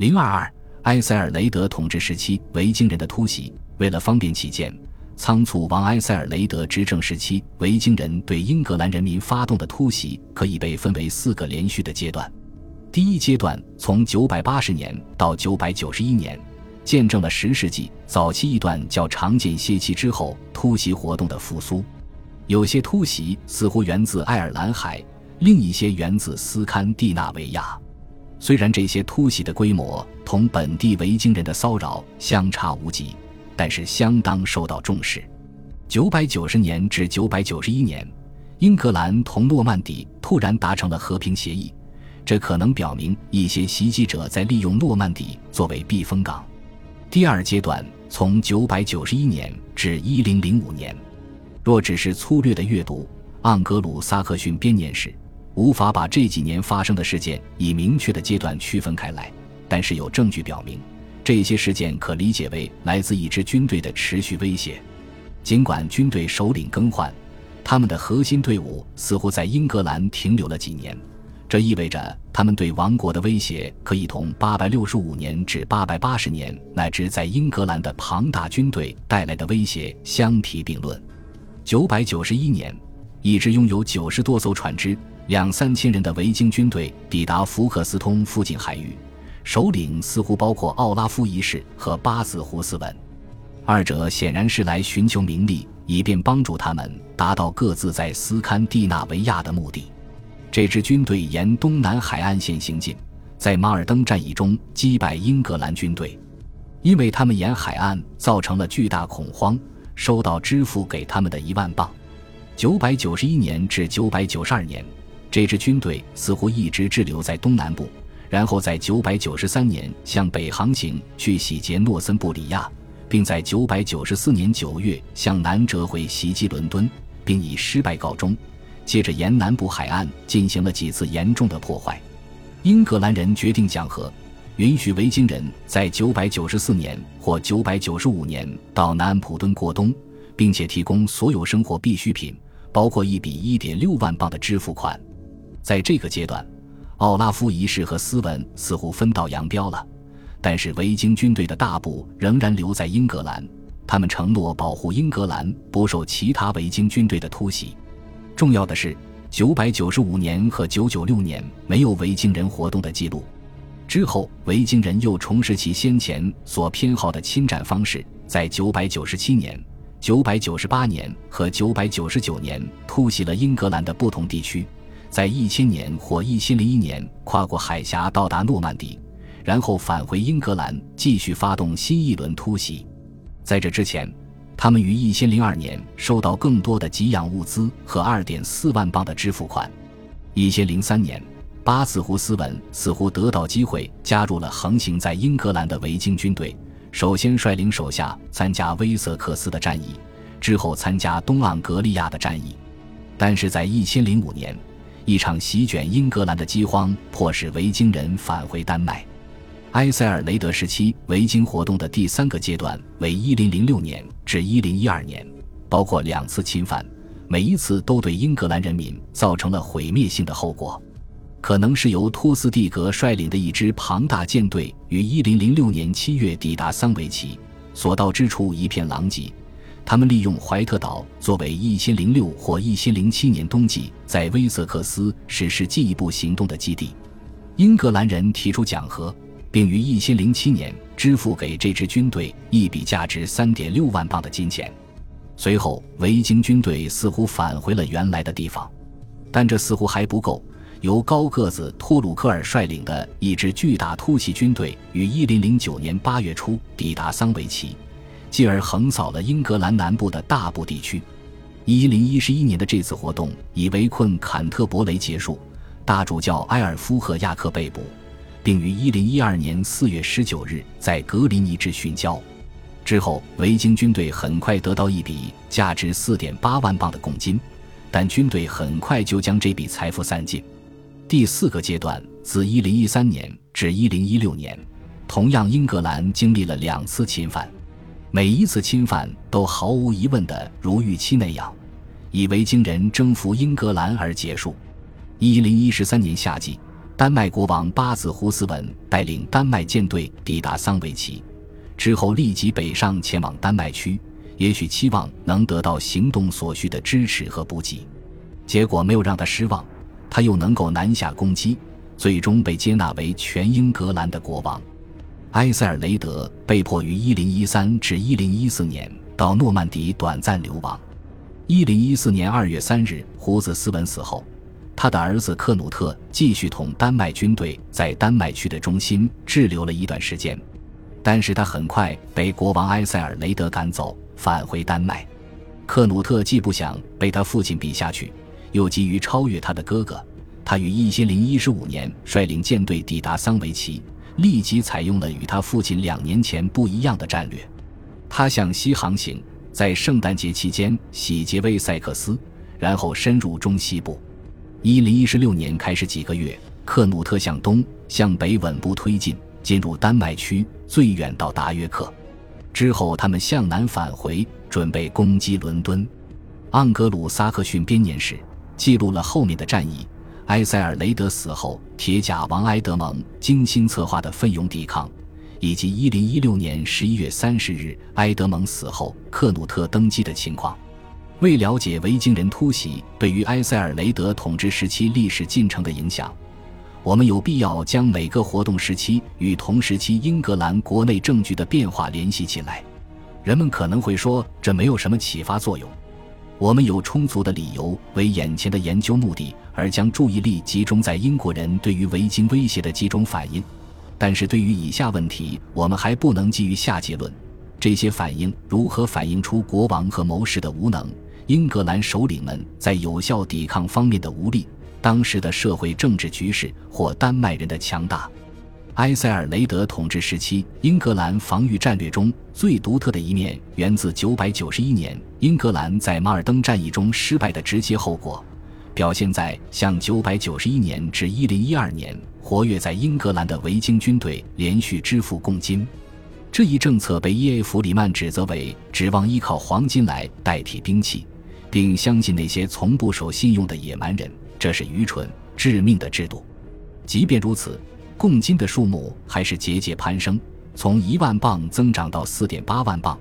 零二二，埃塞尔雷德统治时期维京人的突袭。为了方便起见，仓促王埃塞尔雷德执政时期维京人对英格兰人民发动的突袭，可以被分为四个连续的阶段。第一阶段从九百八十年到九百九十一年，见证了十世纪早期一段较常见歇期之后突袭活动的复苏。有些突袭似乎源自爱尔兰海，另一些源自斯堪的纳维亚。虽然这些突袭的规模同本地维京人的骚扰相差无几，但是相当受到重视。九百九十年至九百九十一年，英格兰同诺曼底突然达成了和平协议，这可能表明一些袭击者在利用诺曼底作为避风港。第二阶段从九百九十一年至一零零五年。若只是粗略的阅读《盎格鲁撒克逊编年史》，无法把这几年发生的事件以明确的阶段区分开来。但是有证据表明，这些事件可理解为来自一支军队的持续威胁。尽管军队首领更换，他们的核心队伍似乎在英格兰停留了几年。这意味着他们对王国的威胁可以同865年至880年乃至在英格兰的庞大军队带来的威胁相提并论。九百九十一年，一支拥有九十多艘船只、两三千人的维京军队抵达福克斯通附近海域，首领似乎包括奥拉夫一世和巴子胡斯文，二者显然是来寻求名利，以便帮助他们达到各自在斯堪的纳维亚的目的。这支军队沿东南海岸线行进，在马尔登战役中击败英格兰军队，因为他们沿海岸造成了巨大恐慌。收到支付给他们的一万镑。九百九十一年至九百九十二年，这支军队似乎一直滞留在东南部，然后在九百九十三年向北航行去洗劫诺森布里亚，并在九百九十四年九月向南折回袭击伦敦，并以失败告终。接着沿南部海岸进行了几次严重的破坏。英格兰人决定讲和。允许维京人在九百九十四年或九百九十五年到南安普敦过冬，并且提供所有生活必需品，包括一笔一点六万镑的支付款。在这个阶段，奥拉夫一世和斯文似乎分道扬镳了，但是维京军队的大部仍然留在英格兰。他们承诺保护英格兰不受其他维京军队的突袭。重要的是，九百九十五年和九九六年没有维京人活动的记录。之后，维京人又重拾其先前所偏好的侵占方式，在997年、998年和999年突袭了英格兰的不同地区，在1000年或1001年跨过海峡到达诺曼底，然后返回英格兰继续发动新一轮突袭。在这之前，他们于1002年收到更多的给养物资和2.4万镑的支付款。1003年。巴斯胡斯文似乎得到机会，加入了横行在英格兰的维京军队。首先率领手下参加威瑟克斯的战役，之后参加东盎格利亚的战役。但是在一千零五年，一场席卷英格兰的饥荒迫使维京人返回丹麦。埃塞尔雷德时期维京活动的第三个阶段为一零零六年至一零一二年，包括两次侵犯，每一次都对英格兰人民造成了毁灭性的后果。可能是由托斯蒂格率领的一支庞大舰队于1006年7月抵达桑维奇，所到之处一片狼藉。他们利用怀特岛作为1006或1007年冬季在威瑟克斯实施进一步行动的基地。英格兰人提出讲和，并于1007年支付给这支军队一笔价值3.6万镑的金钱。随后，维京军队似乎返回了原来的地方，但这似乎还不够。由高个子托鲁克尔率领的一支巨大突袭军队于1009年8月初抵达桑维奇，继而横扫了英格兰南部的大部地区。1011年的这次活动以围困坎特伯雷结束，大主教埃尔夫和亚克被捕，并于1012年4月19日在格林尼治殉教。之后，维京军队很快得到一笔价值4.8万镑的贡金，但军队很快就将这笔财富散尽。第四个阶段自1013年至1016年，同样英格兰经历了两次侵犯，每一次侵犯都毫无疑问的如预期那样，以维京人征服英格兰而结束。1013年夏季，丹麦国王巴子胡斯文带领丹麦舰队抵达桑维奇，之后立即北上前往丹麦区，也许期望能得到行动所需的支持和补给。结果没有让他失望，他又能够南下攻击，最终被接纳为全英格兰的国王。埃塞尔雷德被迫于1013至1014年到诺曼底短暂流亡。1014年2月3日，胡子斯文死后，他的儿子克努特继续同丹麦军队在丹麦区的中心滞留了一段时间，但是他很快被国王埃塞尔雷德赶走，返回丹麦。克努特既不想被他父亲比下去。又急于超越他的哥哥，他于一千零一十五年率领舰队抵达桑维奇，立即采用了与他父亲两年前不一样的战略。他向西航行，在圣诞节期间洗劫威塞克斯，然后深入中西部。一零一六年开始几个月，克努特向东、向北稳步推进，进入丹麦区，最远到达约克。之后，他们向南返回，准备攻击伦敦。盎格鲁撒克逊编年史。记录了后面的战役。埃塞尔雷德死后，铁甲王埃德蒙精心策划的奋勇抵抗，以及1016年11月30日埃德蒙死后克努特登基的情况。为了解维京人突袭对于埃塞尔雷德统治时期历史进程的影响，我们有必要将每个活动时期与同时期英格兰国内政局的变化联系起来。人们可能会说，这没有什么启发作用。我们有充足的理由为眼前的研究目的而将注意力集中在英国人对于维京威胁的几种反应，但是对于以下问题，我们还不能基于下结论：这些反应如何反映出国王和谋士的无能，英格兰首领们在有效抵抗方面的无力，当时的社会政治局势或丹麦人的强大。埃塞尔雷德统治时期，英格兰防御战略中最独特的一面，源自991年英格兰在马尔登战役中失败的直接后果，表现在向991年至1012年活跃在英格兰的维京军队连续支付贡金。这一政策被伊埃弗里曼指责为指望依靠黄金来代替兵器，并相信那些从不守信用的野蛮人，这是愚蠢致命的制度。即便如此。共金的数目还是节节攀升，从一万镑增长到四点八万镑。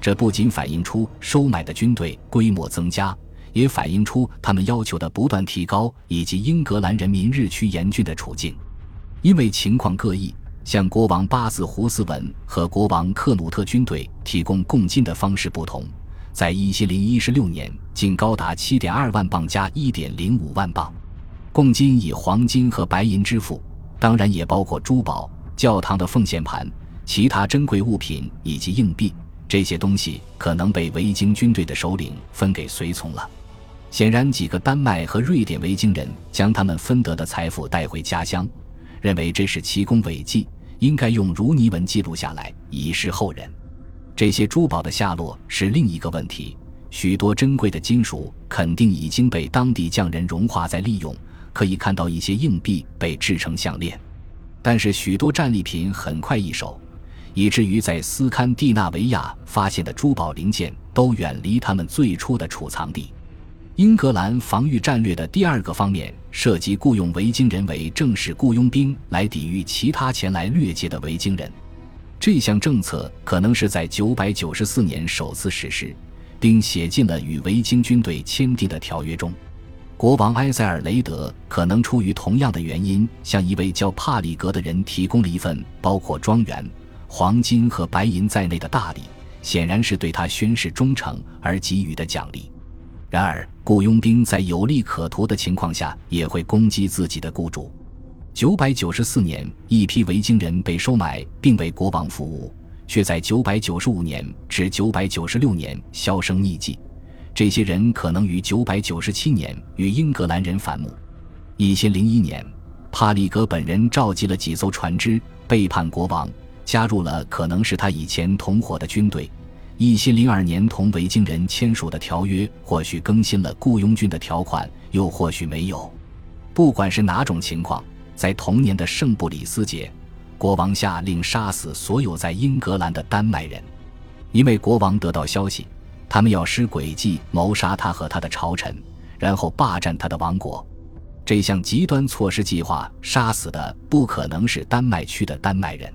这不仅反映出收买的军队规模增加，也反映出他们要求的不断提高以及英格兰人民日趋严峻的处境。因为情况各异，向国王巴兹胡斯文和国王克努特军队提供共金的方式不同。在一千零一十六年，竟高达七点二万镑加一点零五万镑。共金以黄金和白银支付。当然也包括珠宝、教堂的奉献盘、其他珍贵物品以及硬币。这些东西可能被维京军队的首领分给随从了。显然，几个丹麦和瑞典维京人将他们分得的财富带回家乡，认为这是奇功伟绩，应该用如尼文记录下来，以示后人。这些珠宝的下落是另一个问题。许多珍贵的金属肯定已经被当地匠人融化再利用。可以看到一些硬币被制成项链，但是许多战利品很快易手，以至于在斯堪的纳维亚发现的珠宝零件都远离他们最初的储藏地。英格兰防御战略的第二个方面涉及雇佣维京人为正式雇佣兵来抵御其他前来掠劫的维京人。这项政策可能是在994年首次实施，并写进了与维京军队签订的条约中。国王埃塞尔雷德可能出于同样的原因，向一位叫帕里格的人提供了一份包括庄园、黄金和白银在内的大礼，显然是对他宣誓忠诚而给予的奖励。然而，雇佣兵在有利可图的情况下也会攻击自己的雇主。九百九十四年，一批维京人被收买并为国王服务，却在九百九十五年至九百九十六年销声匿迹。这些人可能于九百九十七年与英格兰人反目。一千零一年，帕里格本人召集了几艘船只，背叛国王，加入了可能是他以前同伙的军队。一千零二年同维京人签署的条约，或许更新了雇佣军的条款，又或许没有。不管是哪种情况，在同年的圣布里斯节，国王下令杀死所有在英格兰的丹麦人，因为国王得到消息。他们要施诡计谋杀他和他的朝臣，然后霸占他的王国。这项极端措施计划杀死的不可能是丹麦区的丹麦人。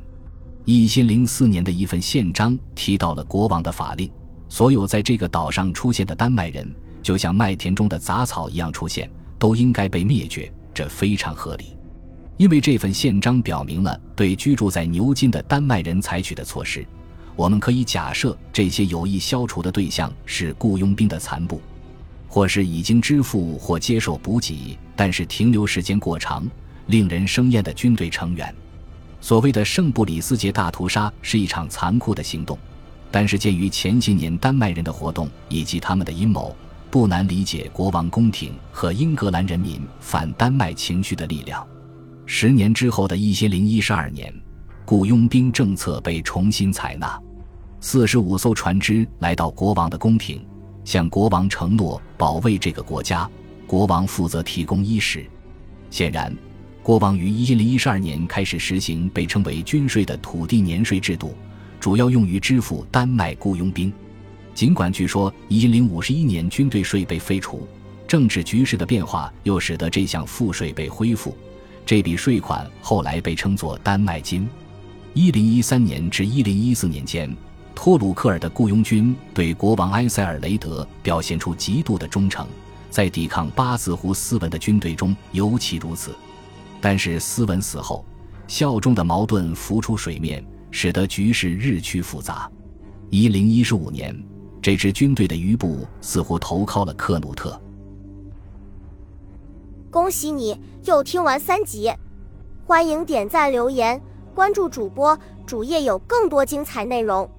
一千零四年的一份宪章提到了国王的法令：所有在这个岛上出现的丹麦人，就像麦田中的杂草一样出现，都应该被灭绝。这非常合理，因为这份宪章表明了对居住在牛津的丹麦人采取的措施。我们可以假设，这些有意消除的对象是雇佣兵的残部，或是已经支付或接受补给，但是停留时间过长、令人生厌的军队成员。所谓的圣布里斯节大屠杀是一场残酷的行动，但是鉴于前些年丹麦人的活动以及他们的阴谋，不难理解国王宫廷和英格兰人民反丹麦情绪的力量。十年之后的一千零一十二年。雇佣兵政策被重新采纳，四十五艘船只来到国王的宫廷，向国王承诺保卫这个国家。国王负责提供衣食。显然，国王于一零一十二年开始实行被称为军税的土地年税制度，主要用于支付丹麦雇佣兵。尽管据说一零五十一年军队税被废除，政治局势的变化又使得这项赋税被恢复。这笔税款后来被称作丹麦金。一零一三年至一零一四年间，托鲁克尔的雇佣军对国王埃塞尔雷德表现出极度的忠诚，在抵抗八字胡斯文的军队中尤其如此。但是斯文死后，效忠的矛盾浮出水面，使得局势日趋复杂。一零一五年，这支军队的余部似乎投靠了克努特。恭喜你又听完三集，欢迎点赞留言。关注主播，主页有更多精彩内容。